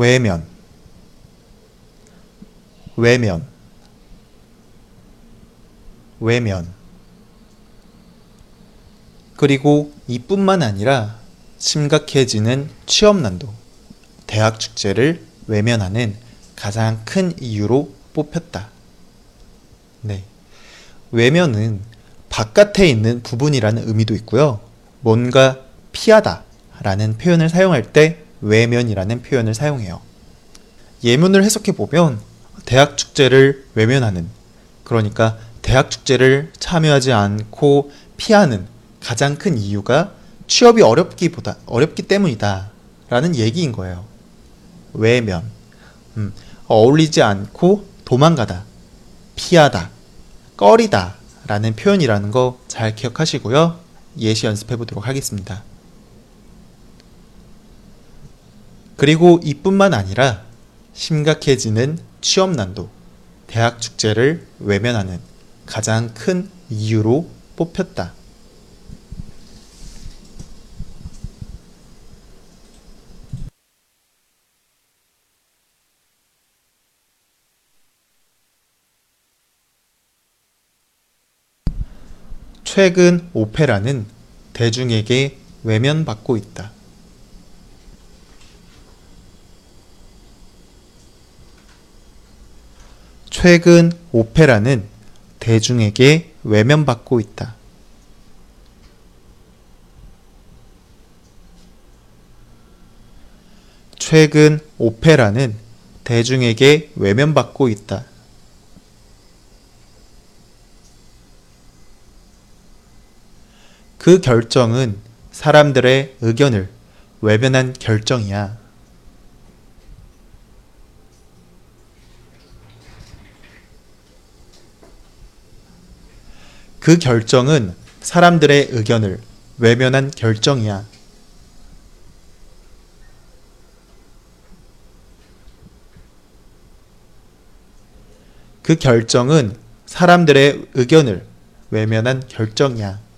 외면 외면 외면 그리고 이뿐만 아니라 심각해지는 취업난도 대학 축제를 외면하는 가장 큰 이유로 뽑혔다. 네. 외면은 바깥에 있는 부분이라는 의미도 있고요. 뭔가 피하다 라는 표현을 사용할 때 외면이라는 표현을 사용해요. 예문을 해석해 보면 대학 축제를 외면하는 그러니까 대학 축제를 참여하지 않고 피하는 가장 큰 이유가 취업이 어렵기보다 어렵기 때문이다 라는 얘기인 거예요. 외면 음, 어울리지 않고 도망가다 피하다 꺼리다 라는 표현이라는 거 잘 기억하시고요. 예시 연습해 보도록 하겠습니다. 그리고 이뿐만 아니라 심각해지는 취업 난도, 대학 축제를 외면하는 가장 큰 이유로 뽑혔다. 최근 오페라는 대중에게 외면받고 있다. 최근 오페라는 대중에게 외면받고 있다. 최근 오페라는 대중에게 외면받고 있다. 그 결정은 사람들의 의견을 외면한 결정이야. 그 결정은 사람들의 의견을 외면한 결정이야. 그 결정은 사람들의 의견을 외면한 결정이야.